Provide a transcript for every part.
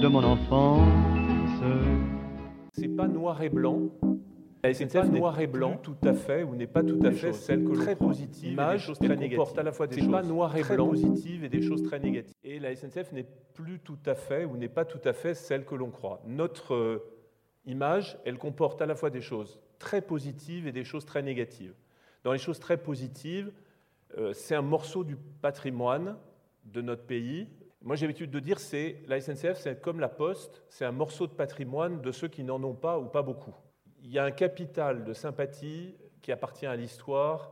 de mon enfance. C'est pas noir et blanc. La SNCF noir et blanc, tout à fait, ou n'est pas tout à fait celle que très positive, image, choses très négatives. à la fois des choses pas noir et blanc, positives et des choses très négatives. Et la SNCF n'est plus tout à fait, ou n'est pas tout à fait celle que l'on croit. Notre euh, image, elle comporte à la fois des choses très positives et des choses très négatives. Dans les choses très positives, euh, c'est un morceau du patrimoine de notre pays. Moi, j'ai l'habitude de dire c'est la SNCF, c'est comme la Poste, c'est un morceau de patrimoine de ceux qui n'en ont pas ou pas beaucoup. Il y a un capital de sympathie qui appartient à l'histoire,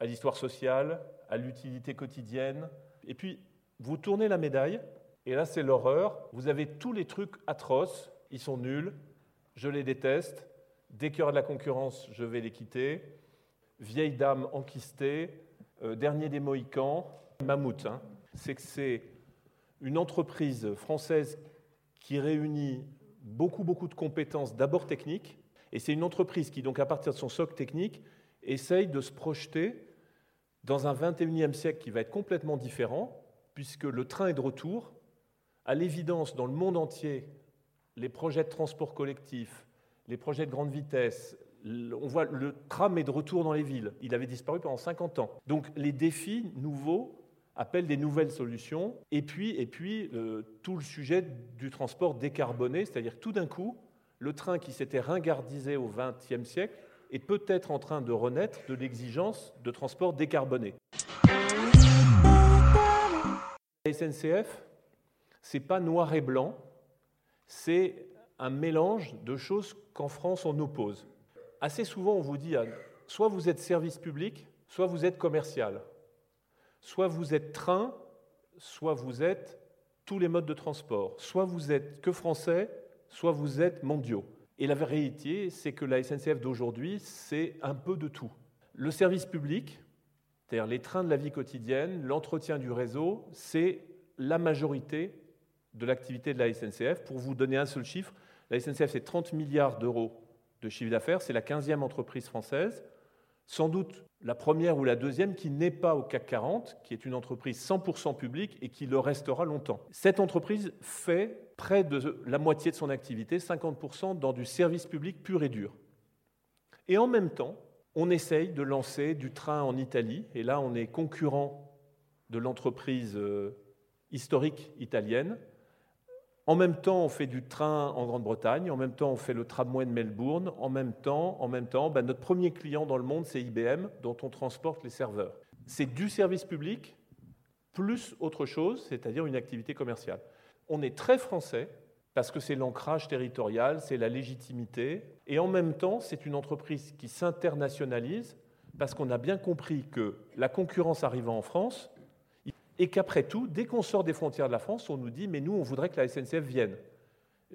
à l'histoire sociale, à l'utilité quotidienne. Et puis, vous tournez la médaille, et là, c'est l'horreur. Vous avez tous les trucs atroces, ils sont nuls, je les déteste. Dès qu'il y aura de la concurrence, je vais les quitter. Vieille dame enquistée, euh, dernier des Mohicans, Mammouth. Hein. C'est que c'est une entreprise française qui réunit beaucoup, beaucoup de compétences, d'abord techniques, et c'est une entreprise qui, donc, à partir de son socle technique, essaye de se projeter dans un 21e siècle qui va être complètement différent, puisque le train est de retour. À l'évidence, dans le monde entier, les projets de transport collectif, les projets de grande vitesse, on voit le tram est de retour dans les villes. Il avait disparu pendant 50 ans. Donc les défis nouveaux appellent des nouvelles solutions. Et puis, et puis euh, tout le sujet du transport décarboné, c'est-à-dire tout d'un coup, le train qui s'était ringardisé au XXe siècle est peut-être en train de renaître de l'exigence de transport décarboné. La SNCF, c'est pas noir et blanc, c'est un mélange de choses qu'en France on oppose assez souvent, on vous dit, soit vous êtes service public, soit vous êtes commercial. Soit vous êtes train, soit vous êtes tous les modes de transport. Soit vous êtes que français, soit vous êtes mondiaux. Et la vérité, c'est que la SNCF d'aujourd'hui, c'est un peu de tout. Le service public, c'est-à-dire les trains de la vie quotidienne, l'entretien du réseau, c'est la majorité de l'activité de la SNCF. Pour vous donner un seul chiffre, la SNCF, c'est 30 milliards d'euros de chiffre d'affaires. C'est la 15e entreprise française, sans doute la première ou la deuxième qui n'est pas au CAC 40, qui est une entreprise 100% publique et qui le restera longtemps. Cette entreprise fait près de la moitié de son activité, 50% dans du service public pur et dur. Et en même temps, on essaye de lancer du train en Italie, et là on est concurrent de l'entreprise euh, historique italienne, en même temps, on fait du train en Grande-Bretagne, en même temps, on fait le tramway de Melbourne, en même temps, en même temps ben, notre premier client dans le monde, c'est IBM, dont on transporte les serveurs. C'est du service public plus autre chose, c'est-à-dire une activité commerciale. On est très français parce que c'est l'ancrage territorial, c'est la légitimité, et en même temps, c'est une entreprise qui s'internationalise parce qu'on a bien compris que la concurrence arrivant en France, et qu'après tout, dès qu'on sort des frontières de la France, on nous dit mais nous, on voudrait que la SNCF vienne.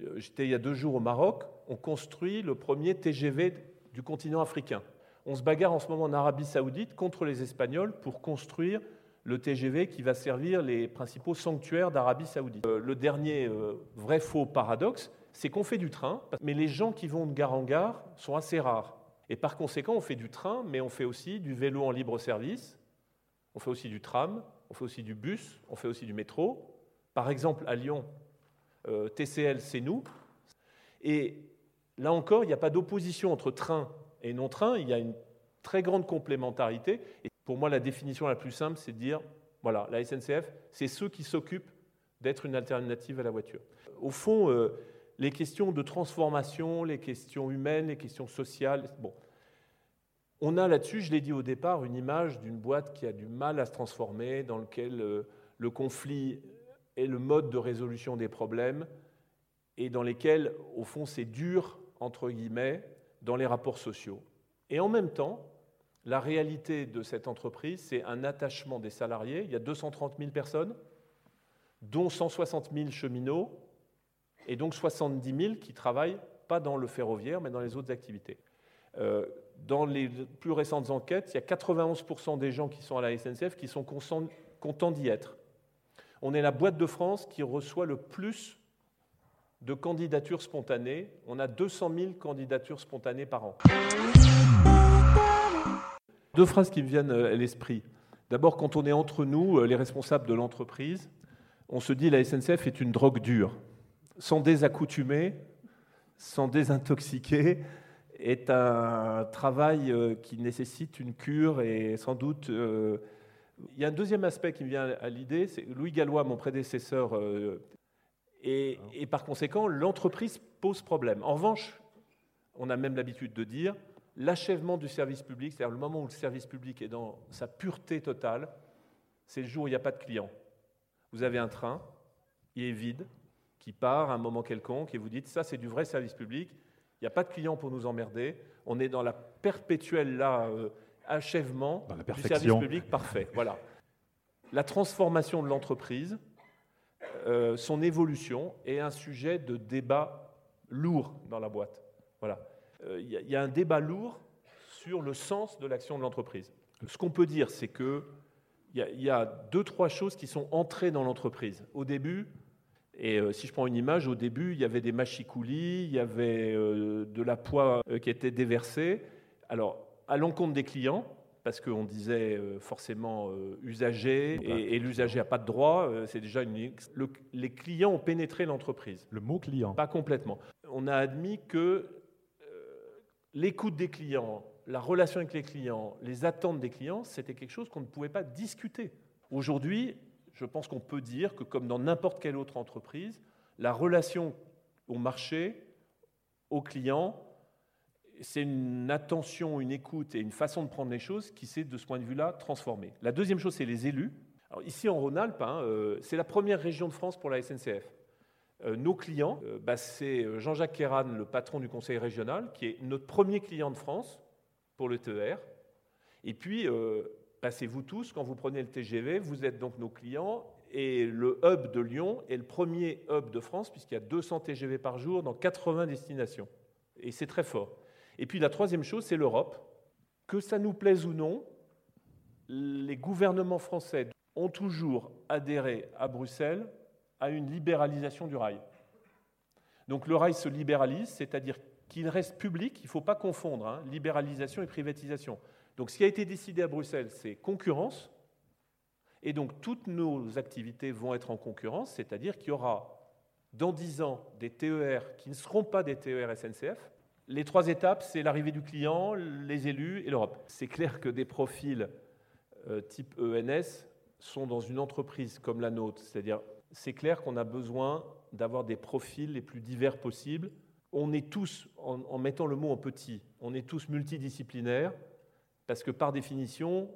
Euh, j'étais il y a deux jours au Maroc, on construit le premier TGV du continent africain. On se bagarre en ce moment en Arabie saoudite contre les Espagnols pour construire le TGV qui va servir les principaux sanctuaires d'Arabie saoudite. Euh, le dernier euh, vrai faux paradoxe, c'est qu'on fait du train, mais les gens qui vont de gare en gare sont assez rares. Et par conséquent, on fait du train, mais on fait aussi du vélo en libre service, on fait aussi du tram, on fait aussi du bus, on fait aussi du métro. Par exemple, à Lyon, euh, TCL, c'est nous. Et là encore, il n'y a pas d'opposition entre train et non-train, il y a une très grande complémentarité. Et pour moi, la définition la plus simple, c'est de dire, voilà, la SNCF, c'est ceux qui s'occupent d'être une alternative à la voiture. Au fond, euh, les questions de transformation, les questions humaines, les questions sociales, bon, on a là-dessus, je l'ai dit au départ, une image d'une boîte qui a du mal à se transformer, dans lequel euh, le conflit est le mode de résolution des problèmes et dans lesquels, au fond, c'est dur, entre guillemets, dans les rapports sociaux. Et en même temps, la réalité de cette entreprise, c'est un attachement des salariés. Il y a 230 000 personnes, dont 160 000 cheminots, et donc 70 000 qui travaillent pas dans le ferroviaire, mais dans les autres activités. Euh, dans les plus récentes enquêtes, il y a 91% des gens qui sont à la SNCF qui sont contents d'y être. On est la boîte de France qui reçoit le plus de candidatures spontanées. On a 200 000 candidatures spontanées par an. Deux phrases qui me viennent à l'esprit. D'abord, quand on est entre nous, les responsables de l'entreprise, on se dit la SNCF est une drogue dure. Sans désaccoutumer, sans désintoxiquer, est un travail qui nécessite une cure et sans doute il y a un deuxième aspect qui me vient à l'idée, c'est Louis Gallois, mon prédécesseur, euh, et, par conséquent, l'entreprise pose problème. En revanche, on a même l'habitude de dire, l'achèvement du service public, c'est-à-dire le moment où le service public est dans sa pureté totale, c'est le jour où il n'y a pas de client. Vous avez un train, il est vide, qui part à un moment quelconque, et vous dites, ça c'est du vrai service public, il n'y a pas de client pour nous emmerder, on est dans la perpétuelle là... Euh, achèvement du service public parfait. Voilà. La transformation de l'entreprise, euh, son évolution est un sujet de débat lourd dans la boîte. Voilà. Euh, il y, a un débat lourd sur le sens de l'action de l'entreprise. Ce qu'on peut dire, c'est que il y, a deux, trois choses qui sont entrées dans l'entreprise. Au début, et euh, si je prends une image, au début, il y avait des machicoulis, il y avait de la poix qui était déversée. Alors, à l'encontre des clients, parce qu'on disait euh, forcément euh, usager, et, l'usager n'a pas de droit, euh, c'est déjà une... les clients ont pénétré l'entreprise. Le mot client Pas complètement. On a admis que l'écoute des clients, la relation avec les clients, les attentes des clients, c'était quelque chose qu'on ne pouvait pas discuter. Aujourd'hui, je pense qu'on peut dire que comme dans n'importe quelle autre entreprise, la relation au marché, aux clients, c'est une attention, une écoute et une façon de prendre les choses qui s'est, de ce point de vue-là, transformée. La deuxième chose, c'est les élus. ici, en Rhône-Alpes, hein, euh, c'est la première région de France pour la SNCF. Euh, nos clients, euh, bah, c'est Jean-Jacques Kéran, le patron du conseil régional, qui est notre premier client de France pour le TER. Et puis, passez-vous tous, quand vous prenez le TGV, vous êtes donc nos clients. Et le hub de Lyon est le premier hub de France, puisqu'il y a 200 TGV par jour dans 80 destinations. Et c'est très fort. Et puis la troisième chose, c'est l'Europe. Que ça nous plaise ou non, les gouvernements français ont toujours adhéré à Bruxelles à une libéralisation du rail. Donc le rail se libéralise, c'est-à-dire qu'il reste public, il ne faut pas confondre hein, libéralisation et privatisation. Donc ce qui a été décidé à Bruxelles, c'est concurrence, et donc toutes nos activités vont être en concurrence, c'est-à-dire qu'il y aura dans 10 ans des TER qui ne seront pas des TER SNCF, les trois étapes, c'est l'arrivée du client, les élus et l'Europe. C'est clair que des profils euh, type ENS sont dans une entreprise comme la nôtre. C'est-à-dire, c'est clair qu'on a besoin d'avoir des profils les plus divers possibles. On est tous, en, mettant le mot en petit, on est tous multidisciplinaires, parce que par définition,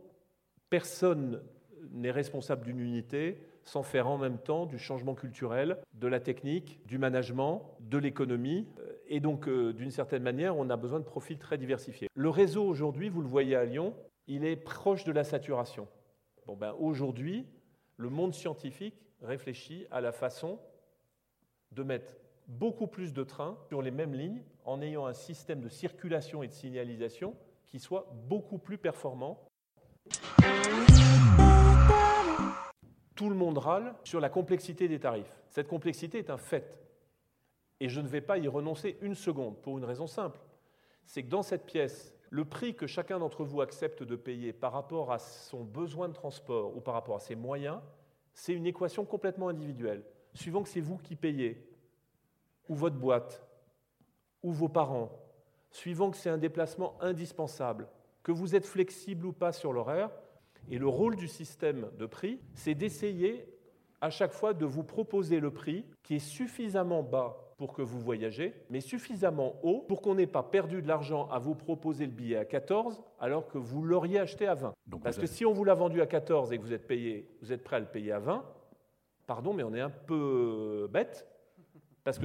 personne n'est responsable d'une unité sans faire en même temps du changement culturel, de la technique, du management, de l'économie. Et donc, euh, d'une certaine manière, on a besoin de profils très diversifiés. Le réseau aujourd'hui, vous le voyez à Lyon, il est proche de la saturation. Bon, ben, aujourd'hui, le monde scientifique réfléchit à la façon de mettre beaucoup plus de trains sur les mêmes lignes en ayant un système de circulation et de signalisation qui soit beaucoup plus performant tout le monde râle sur la complexité des tarifs. Cette complexité est un fait. Et je ne vais pas y renoncer une seconde, pour une raison simple. C'est que dans cette pièce, le prix que chacun d'entre vous accepte de payer par rapport à son besoin de transport ou par rapport à ses moyens, c'est une équation complètement individuelle. Suivant que c'est vous qui payez, ou votre boîte, ou vos parents, suivant que c'est un déplacement indispensable, que vous êtes flexible ou pas sur l'horaire, et le rôle du système de prix, c'est d'essayer à chaque fois de vous proposer le prix qui est suffisamment bas pour que vous voyagez, mais suffisamment haut pour qu'on n'ait pas perdu de l'argent à vous proposer le billet à 14 alors que vous l'auriez acheté à 20. Parce que si on vous l'a vendu à 14 et que vous êtes, payé, vous êtes prêt à le payer à 20, pardon, mais on est un peu bête, parce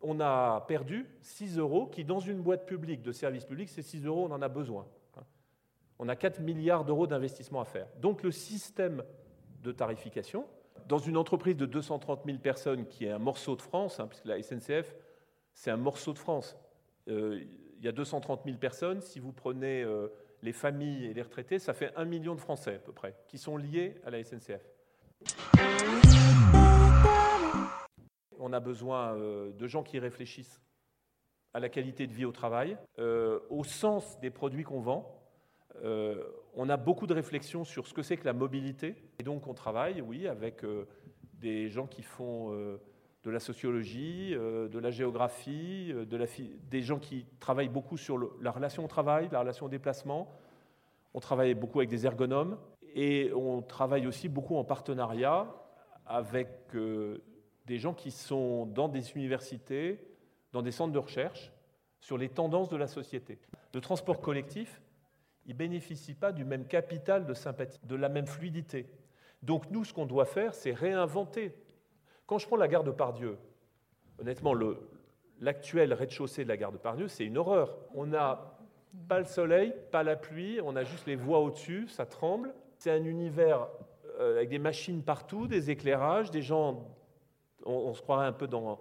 qu'on a perdu 6 euros qui, dans une boîte publique de service public, ces 6 euros, on en a besoin on a 4 milliards d'euros d'investissement à faire. Donc le système de tarification, dans une entreprise de 230 000 personnes qui est un morceau de France, hein, puisque la SNCF, c'est un morceau de France. Euh, il y a 230 000 personnes. Si vous prenez euh, les familles et les retraités, ça fait un million de Français à peu près, qui sont liés à la SNCF. On a besoin euh, de gens qui réfléchissent à la qualité de vie au travail, au sens des produits qu'on vend, euh, on a beaucoup de réflexions sur ce que c'est que la mobilité. Et donc on travaille, oui, avec euh, des gens qui font euh, de la sociologie, de la géographie, des gens qui travaillent beaucoup sur la relation au travail, la relation au déplacement. On travaille beaucoup avec des ergonomes et on travaille aussi beaucoup en partenariat avec des gens qui sont dans des universités, dans des centres de recherche sur les tendances de la société. Le transport collectif, il ne bénéficie pas du même capital de sympathie, de la même fluidité. Donc nous, ce qu'on doit faire, c'est réinventer. Quand je prends la gare de Pardieu, honnêtement, l'actuel rez-de-chaussée de la gare de Pardieu, c'est une horreur. On n'a pas le soleil, pas la pluie, on a juste les voies au-dessus, ça tremble. C'est un univers euh, avec des machines partout, des éclairages, des gens, on, se croirait un peu dans un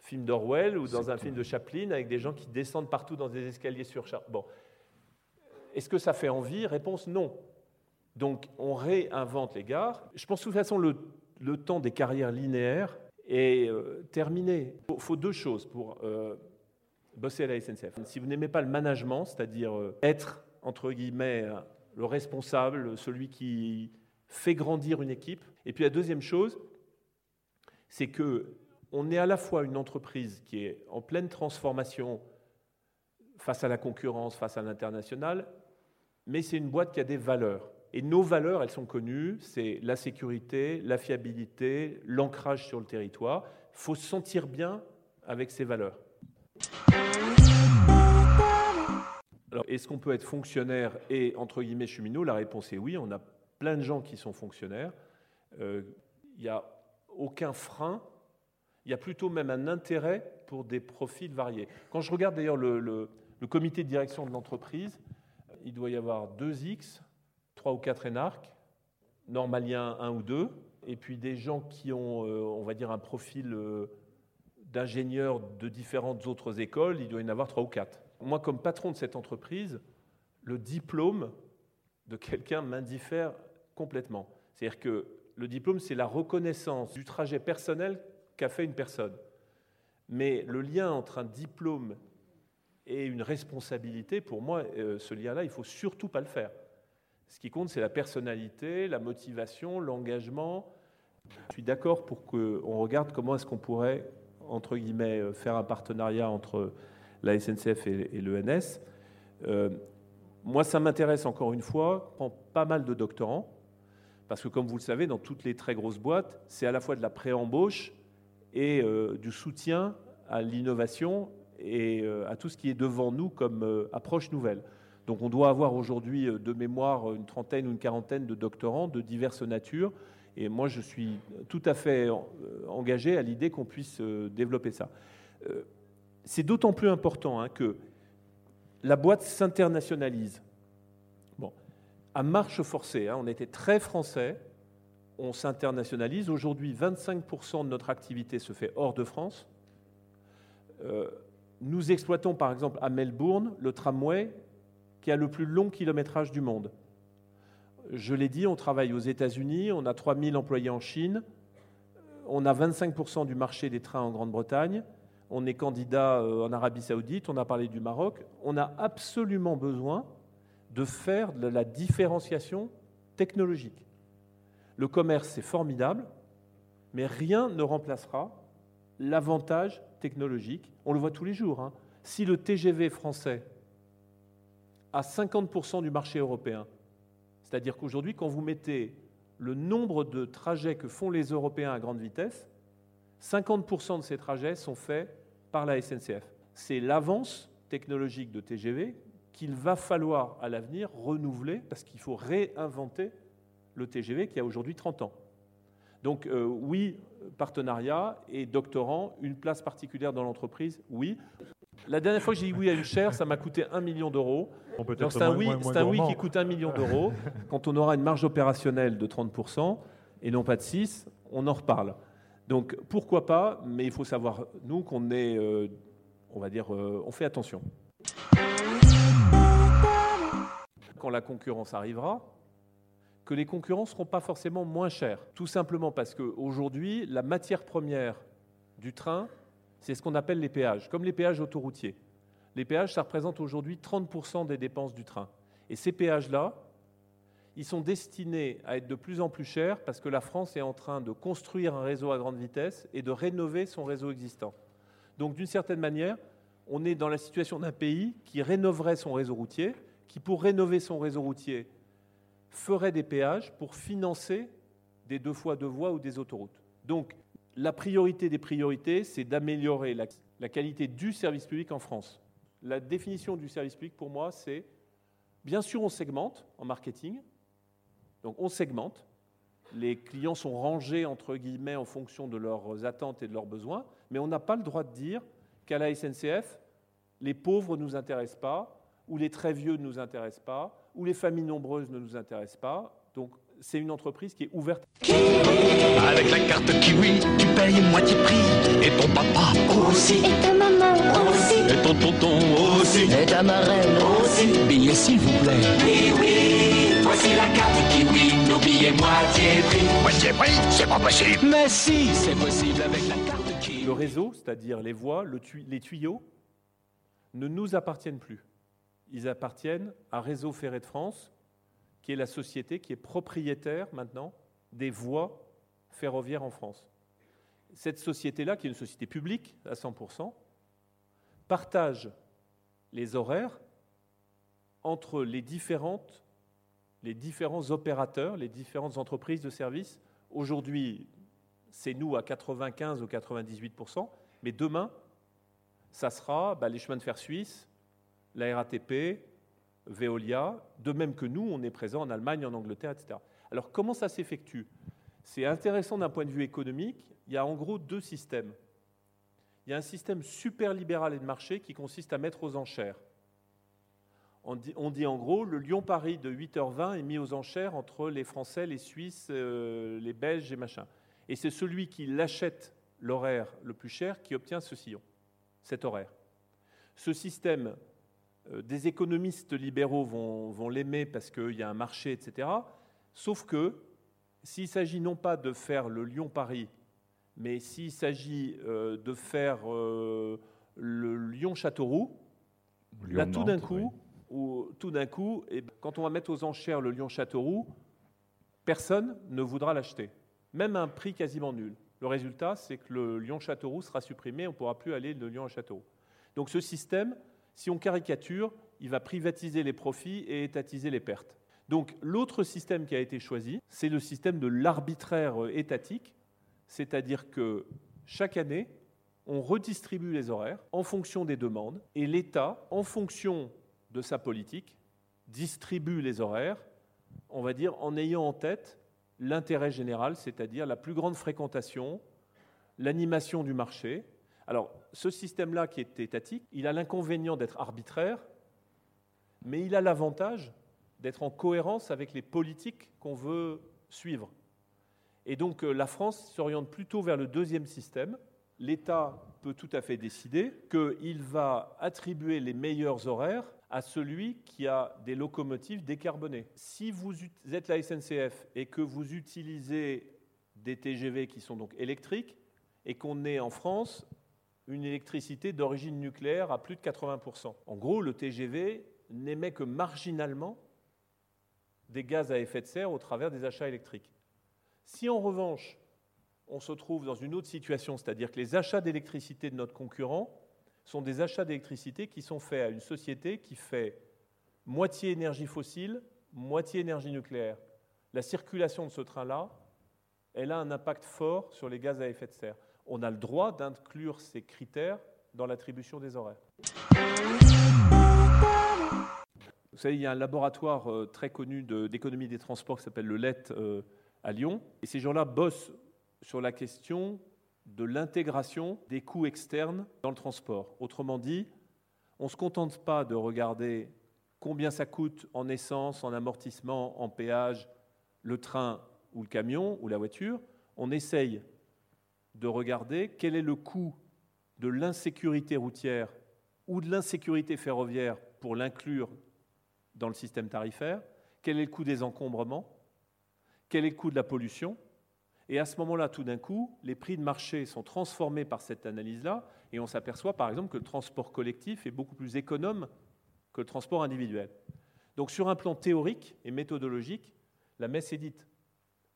film d'Orwell ou dans un film de Chaplin, avec des gens qui descendent partout dans des escaliers surchargés. Bon, est-ce que ça fait envie? Réponse non. Donc on réinvente les gares. Je pense de toute façon le, le temps des carrières linéaires est euh, terminé. Il faut, deux choses pour euh, bosser à la SNCF. Si vous n'aimez pas le management, c'est-à-dire euh, être, entre guillemets, le responsable, celui qui fait grandir une équipe. Et puis la deuxième chose, c'est que on est à la fois une entreprise qui est en pleine transformation face à la concurrence, face à l'international, mais c'est une boîte qui a des valeurs. Et nos valeurs, elles sont connues, c'est la sécurité, la fiabilité, l'ancrage sur le territoire. Il faut se sentir bien avec ces valeurs. Alors, est-ce qu'on peut être fonctionnaire et, entre guillemets, cheminot? La réponse est oui. On a plein de gens qui sont fonctionnaires. Euh, il n'y a aucun frein. Il y a plutôt même un intérêt pour des profils variés. Quand je regarde d'ailleurs le, comité de direction de l'entreprise, il doit y avoir deux X, trois ou quatre énarques, normaliens un ou deux, et puis des gens qui ont, euh, on va dire, un profil euh, d'ingénieurs de différentes autres écoles, il doit y en avoir trois ou quatre. Moi, comme patron de cette entreprise, le diplôme de quelqu'un m'indiffère complètement. C'est-à-dire que le diplôme, c'est la reconnaissance du trajet personnel qu'a fait une personne. Mais le lien entre un diplôme et une responsabilité, pour moi, euh, ce lien-là, il faut surtout pas le faire. Ce qui compte, c'est la personnalité, la motivation, l'engagement. Je suis d'accord pour qu'on regarde comment est-ce qu'on pourrait, entre guillemets, euh, faire un partenariat entre la SNCF et, l'ENS. Euh, moi, ça m'intéresse encore une fois, prends pas mal de doctorants, parce que comme vous le savez, dans toutes les très grosses boîtes, c'est à la fois de la pré-embauche et du soutien à l'innovation et euh, à tout ce qui est devant nous comme euh, approche nouvelle. Donc on doit avoir aujourd'hui euh, de mémoire une trentaine ou une quarantaine de doctorants de diverses natures. Et moi, je suis tout à fait engagé à l'idée qu'on puisse développer ça. C'est d'autant plus important hein, que la boîte s'internationalise. À marche forcée, hein, on était très français, on s'internationalise. Aujourd'hui, 25% de notre activité se fait hors de France. Nous exploitons par exemple à Melbourne le tramway qui a le plus long kilométrage du monde. Je l'ai dit, on travaille aux États-Unis, on a 3000 employés en Chine, on a 25% du marché des trains en Grande-Bretagne, on est candidat euh, en Arabie saoudite, on a parlé du Maroc. On a absolument besoin de faire de la différenciation technologique. Le commerce, c'est formidable, mais rien ne remplacera l'avantage technologique. On le voit tous les jours. Hein. Si le TGV français a 50% du marché européen, c'est-à-dire qu'aujourd'hui, quand vous mettez le nombre de trajets que font les Européens à grande vitesse, 50% de ces trajets sont faits par la SNCF. C'est l'avance technologique de TGV qu'il va falloir à l'avenir renouveler parce qu'il faut réinventer le TGV qui a aujourd'hui 30 ans. Donc euh, oui, partenariat et doctorant, une place particulière dans l'entreprise, oui. La dernière fois que j'ai dit oui à une chaire, ça m'a coûté un million d'euros. c'est un, oui, un oui qui coûte un million d'euros. Quand on aura une marge opérationnelle de 30% et non pas de 6, on en reparle. Donc pourquoi pas, mais il faut savoir, nous, qu'on est, euh, on va dire, euh, on fait attention. Quand la concurrence arrivera, que les concurrents ne seront pas forcément moins chers. Tout simplement parce qu'aujourd'hui, la matière première du train, c'est ce qu'on appelle les péages, comme les péages autoroutiers. Les péages, ça représente aujourd'hui 30% des dépenses du train. Et ces péages-là, ils sont destinés à être de plus en plus chers parce que la France est en train de construire un réseau à grande vitesse et de rénover son réseau existant. Donc d'une certaine manière, on est dans la situation d'un pays qui rénoverait son réseau routier, qui pour rénover son réseau routier ferait des péages pour financer des deux fois deux voies ou des autoroutes. Donc la priorité des priorités, c'est d'améliorer la, qualité du service public en France. La définition du service public, pour moi, c'est, bien sûr, on segmente en marketing, donc on segmente, les clients sont rangés, entre guillemets, en fonction de leurs attentes et de leurs besoins, mais on n'a pas le droit de dire qu'à la SNCF, les pauvres ne nous intéressent pas, ou les très vieux ne nous intéressent pas, ou les familles nombreuses ne nous intéressent pas. Donc c'est une entreprise qui est ouverte. Avec la carte Kiwi, tu payes moitié prix. Et ton papa aussi. Et ta maman aussi. Et ton tonton aussi. Et ta marraine aussi. Billets s'il vous plaît. Oui, oui, voici la carte Kiwi, nos billets moitié prix. Moitié prix, c'est pas possible. Mais si, c'est possible avec la carte Kiwi. Le réseau, c'est-à-dire les voies, le les tuyaux, ne nous appartiennent plus. Ils appartiennent à Réseau Ferré de France, qui est la société qui est propriétaire maintenant des voies ferroviaires en France. Cette société-là, qui est une société publique à 100%, partage les horaires entre les, différents opérateurs, les différentes entreprises de services. Aujourd'hui, c'est nous à 95 ou 98%, mais demain, ça sera bah, les chemins de fer suisses, la RATP, Veolia, de même que nous, on est présent en Allemagne, en Angleterre, etc. Alors comment ça s'effectue? C'est intéressant d'un point de vue économique. Il y a en gros deux systèmes. Il y a un système super libéral et de marché qui consiste à mettre aux enchères. On dit, en gros, le Lyon-Paris de 8h20 est mis aux enchères entre les Français, les Suisses, euh, les Belges et machin. Et c'est celui qui l'achète l'horaire le plus cher qui obtient ce sillon, cet horaire. Ce système, des économistes libéraux vont, vont l'aimer parce qu'il y a un marché, etc. Sauf que s'il s'agit non pas de faire le Lyon-Paris, mais s'il s'agit euh, de faire euh, le Lyon-Châteauroux, là tout d'un coup, ou, tout d'un coup, eh ben, quand on va mettre aux enchères le Lyon-Châteauroux, personne ne voudra l'acheter, même à un prix quasiment nul. Le résultat, c'est que le Lyon-Châteauroux sera supprimé, on ne pourra plus aller de Lyon à Châteauroux. Donc ce système, si on caricature, il va privatiser les profits et étatiser les pertes. Donc l'autre système qui a été choisi, c'est le système de l'arbitraire euh, étatique, c'est-à-dire que chaque année, on redistribue les horaires en fonction des demandes et l'État, en fonction de sa politique, distribue les horaires, on va dire, en ayant en tête l'intérêt général, c'est-à-dire la plus grande fréquentation, l'animation du marché. Alors, ce système-là qui est étatique, il a l'inconvénient d'être arbitraire, mais il a l'avantage d'être en cohérence avec les politiques qu'on veut suivre. Et donc, euh, la France s'oriente plutôt vers le deuxième système. L'État peut tout à fait décider qu'il va attribuer les meilleurs horaires à celui qui a des locomotives décarbonées. Si vous êtes la SNCF et que vous utilisez des TGV qui sont donc électriques et qu'on est en France une électricité d'origine nucléaire à plus de 80%. En gros, le TGV n'émet que marginalement des gaz à effet de serre au travers des achats électriques. Si en revanche, on se trouve dans une autre situation, c'est-à-dire que les achats d'électricité de notre concurrent sont des achats d'électricité qui sont faits à une société qui fait moitié énergie fossile, moitié énergie nucléaire. La circulation de ce train-là, elle a un impact fort sur les gaz à effet de serre. On a le droit d'inclure ces critères dans l'attribution des horaires. Vous savez, il y a un laboratoire euh, très connu d'économie des transports qui s'appelle le LET euh, à Lyon. Et ces gens-là bossent sur la question de l'intégration des coûts externes dans le transport. Autrement dit, on ne se contente pas de regarder combien ça coûte en essence, en amortissement, en péage, le train ou le camion ou la voiture. On essaye de regarder quel est le coût de l'insécurité routière ou de l'insécurité ferroviaire pour l'inclure dans le système tarifaire, quel est le coût des encombrements, quel est le coût de la pollution. Et à ce moment-là, tout d'un coup, les prix de marché sont transformés par cette analyse-là, et on s'aperçoit par exemple que le transport collectif est beaucoup plus économe que le transport individuel. Donc sur un plan théorique et méthodologique, la messe est dite.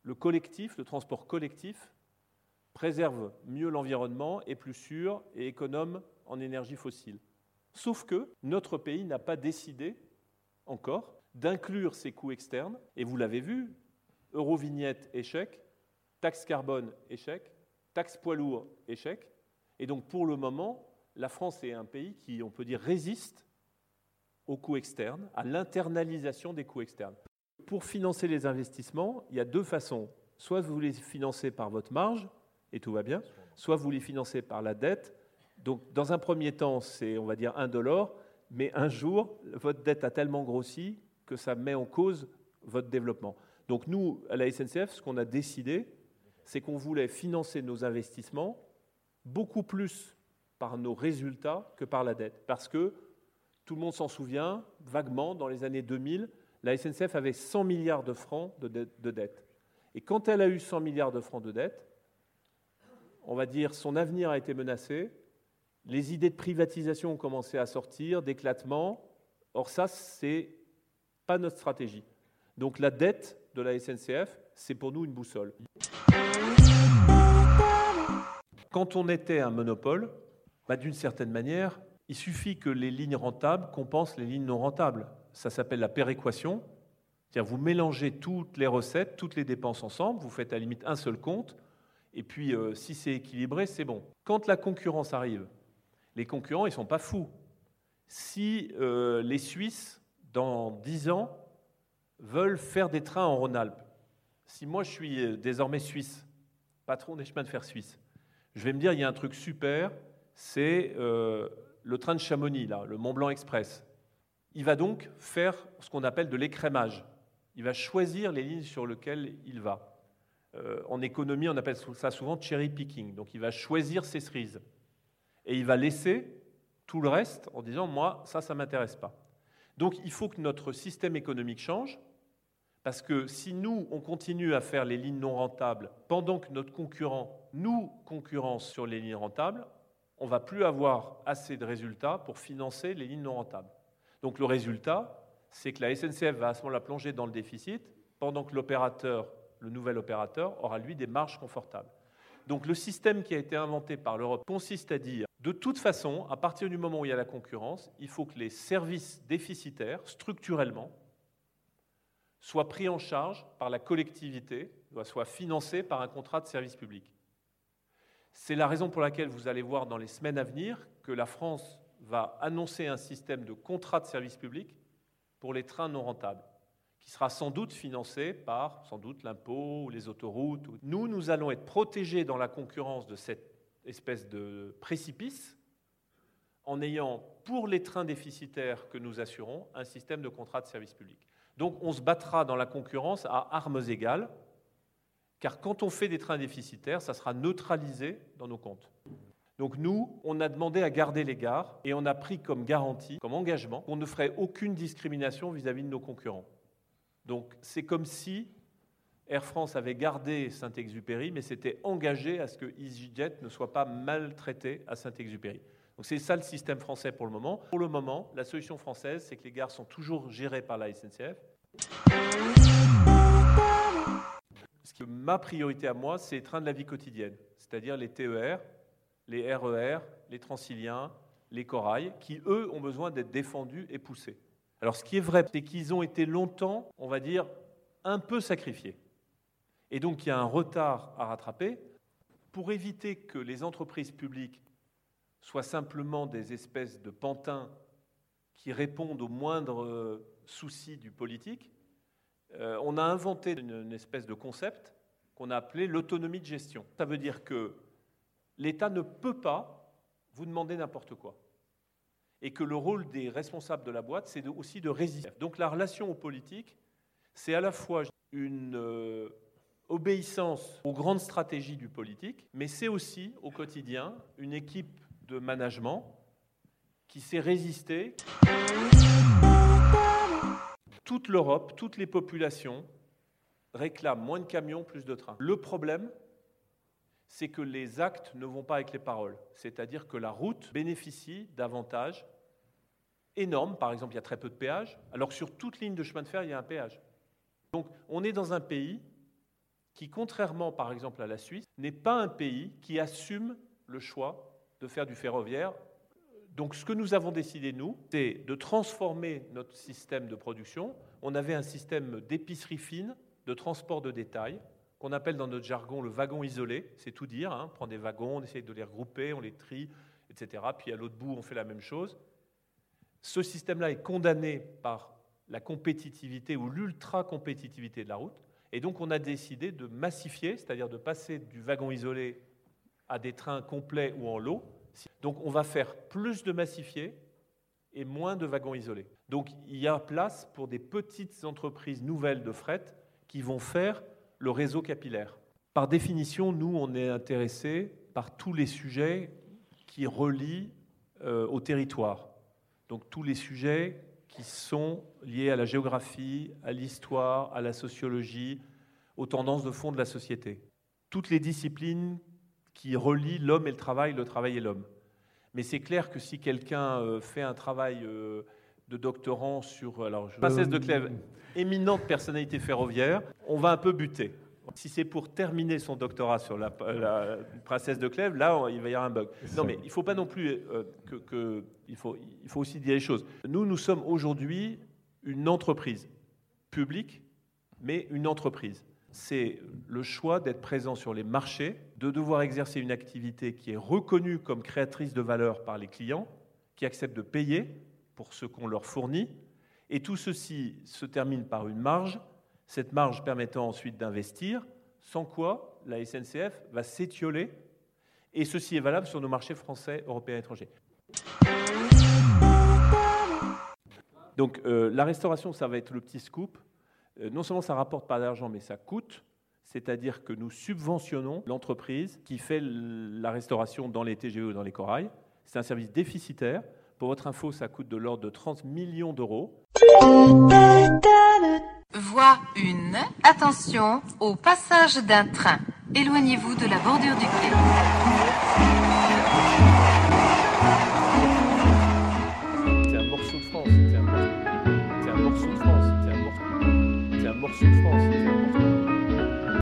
Le collectif, le transport collectif, préserve mieux l'environnement, est plus sûr et économe en énergie fossile. Sauf que notre pays n'a pas décidé encore d'inclure ces coûts externes, et vous l'avez vu, Eurovignette, échec, taxe carbone, échec, taxe poids lourd, échec. Et donc pour le moment, la France est un pays qui, on peut dire, résiste aux coûts externes, à l'internalisation des coûts externes. Pour financer les investissements, il y a deux façons. Soit vous les financez par votre marge, et tout va bien, soit vous les financez par la dette. Donc dans un premier temps, c'est, on va dire, un dollar, mais un jour, votre dette a tellement grossi que ça met en cause votre développement. Donc nous, à la SNCF, ce qu'on a décidé, c'est qu'on voulait financer nos investissements beaucoup plus par nos résultats que par la dette. Parce que tout le monde s'en souvient, vaguement, dans les années 2000, la SNCF avait 100 milliards de francs de, dette. Et quand elle a eu 100 milliards de francs de dette, on va dire son avenir a été menacé, les idées de privatisation ont commencé à sortir, d'éclatement. Or ça, c'est pas notre stratégie. Donc la dette de la SNCF, c'est pour nous une boussole. Quand on était un monopole, bah, d'une certaine manière, il suffit que les lignes rentables compensent les lignes non rentables. Ça s'appelle la péréquation. C'est-à-dire vous mélangez toutes les recettes, toutes les dépenses ensemble, vous faites à la limite un seul compte, et puis euh, si c'est équilibré, c'est bon. Quand la concurrence arrive, les concurrents, ils ne sont pas fous. Si euh, les Suisses, dans 10 ans, veulent faire des trains en Rhône-Alpes, si moi je suis euh, désormais suisse, patron des chemins de fer suisses, je vais me dire, il y a un truc super, c'est le train de Chamonix, là, le Mont Blanc Express. Il va donc faire ce qu'on appelle de l'écrémage. Il va choisir les lignes sur lesquelles il va. Euh, en économie, on appelle ça souvent cherry picking. Donc il va choisir ses cerises. Et il va laisser tout le reste en disant, moi, ça, ça ne m'intéresse pas. Donc il faut que notre système économique change, parce que si nous, on continue à faire les lignes non rentables pendant que notre concurrent nous concurrence sur les lignes rentables, on va plus avoir assez de résultats pour financer les lignes non rentables. Donc le résultat, c'est que la SNCF va à ce moment-là plonger dans le déficit, pendant que l'opérateur, le nouvel opérateur, aura lui des marges confortables. Donc le système qui a été inventé par l'Europe consiste à dire, de toute façon, à partir du moment où il y a la concurrence, il faut que les services déficitaires, structurellement, soient pris en charge par la collectivité, soient financés par un contrat de service public. C'est la raison pour laquelle vous allez voir dans les semaines à venir que la France va annoncer un système de contrat de service public pour les trains non rentables, qui sera sans doute financé par sans doute l'impôt ou les autoroutes. Nous, nous allons être protégés dans la concurrence de cette espèce de précipice en ayant, pour les trains déficitaires que nous assurons, un système de contrat de service public. Donc on se battra dans la concurrence à armes égales, car quand on fait des trains déficitaires, ça sera neutralisé dans nos comptes. Donc nous, on a demandé à garder les gares et on a pris comme garantie, comme engagement, qu'on ne ferait aucune discrimination vis-à-vis de nos concurrents. Donc c'est comme si Air France avait gardé Saint-Exupéry, mais s'était engagé à ce que EasyJet ne soit pas maltraité à Saint-Exupéry. Donc c'est ça le système français pour le moment. Pour le moment, la solution française, c'est que les gares sont toujours gérées par la SNCF ma priorité à moi, c'est les trains de la vie quotidienne, c'est-à-dire les TER, les RER, les Transiliens, les corails, qui, eux, ont besoin d'être défendus et poussés. Alors, ce qui est vrai, c'est qu'ils ont été longtemps, on va dire, un peu sacrifiés. Et donc, il y a un retard à rattraper. Pour éviter que les entreprises publiques soient simplement des espèces de pantins qui répondent aux moindres euh, soucis du politique, euh, on a inventé une, espèce de concept qu'on a appelé l'autonomie de gestion. Ça veut dire que l'État ne peut pas vous demander n'importe quoi. Et que le rôle des responsables de la boîte, c'est aussi de résister. Donc la relation aux politiques, c'est à la fois une euh, obéissance aux grandes stratégies du politique, mais c'est aussi au quotidien une équipe de management qui sait résister toute l'Europe, toutes les populations réclament moins de camions, plus de trains. Le problème, c'est que les actes ne vont pas avec les paroles. C'est-à-dire que la route bénéficie davantage énorme. Par exemple, il y a très peu de péages, alors que sur toute ligne de chemin de fer, il y a un péage. Donc on est dans un pays qui, contrairement par exemple à la Suisse, n'est pas un pays qui assume le choix de faire du ferroviaire. Donc ce que nous avons décidé, nous, c'est de transformer notre système de production. On avait un système d'épicerie fine, de transport de détail, qu'on appelle dans notre jargon le wagon isolé, c'est tout dire, hein. on prend des wagons, on essaye de les regrouper, on les trie, etc. Puis à l'autre bout, on fait la même chose. Ce système-là est condamné par la compétitivité ou l'ultra-compétitivité de la route. Et donc on a décidé de massifier, c'est-à-dire de passer du wagon isolé à des trains complets ou en lot. Donc on va faire plus de massifiés et moins de wagons isolés. Donc il y a place pour des petites entreprises nouvelles de fret qui vont faire le réseau capillaire. Par définition, nous, on est intéressé par tous les sujets qui relient euh, au territoire. Donc tous les sujets qui sont liés à la géographie, à l'histoire, à la sociologie, aux tendances de fond de la société. Toutes les disciplines qui relient l'homme et le travail, le travail et l'homme. Mais c'est clair que si quelqu'un euh, fait un travail euh, de doctorant sur alors, Princesse de Clèves, éminente personnalité ferroviaire, on va un peu buter. Si c'est pour terminer son doctorat sur la, princesse de Clèves, là, il va y avoir un bug. Non, mais il ne faut pas non plus euh, que, il, faut, il faut aussi dire les choses. Nous, nous sommes aujourd'hui une entreprise publique, mais une entreprise. C'est le choix d'être présent sur les marchés, de devoir exercer une activité qui est reconnue comme créatrice de valeur par les clients, qui acceptent de payer pour ce qu'on leur fournit, et tout ceci se termine par une marge cette marge permettant ensuite d'investir, sans quoi la SNCF va s'étioler, et ceci est valable sur nos marchés français, européens et étrangers. Donc euh, la restauration, ça va être le petit scoop. Euh, non seulement ça rapporte pas d'argent, mais ça coûte. C'est-à-dire que nous subventionnons l'entreprise qui fait la restauration dans les TGE ou dans les corails. C'est un service déficitaire. Pour votre info, ça coûte de l'ordre de 30 millions d'euros. Voie 1. Attention au passage d'un train. Éloignez-vous de la bordure du quai. C'est un morceau de France. C'est un, morceau de France. C'est un morceau de France.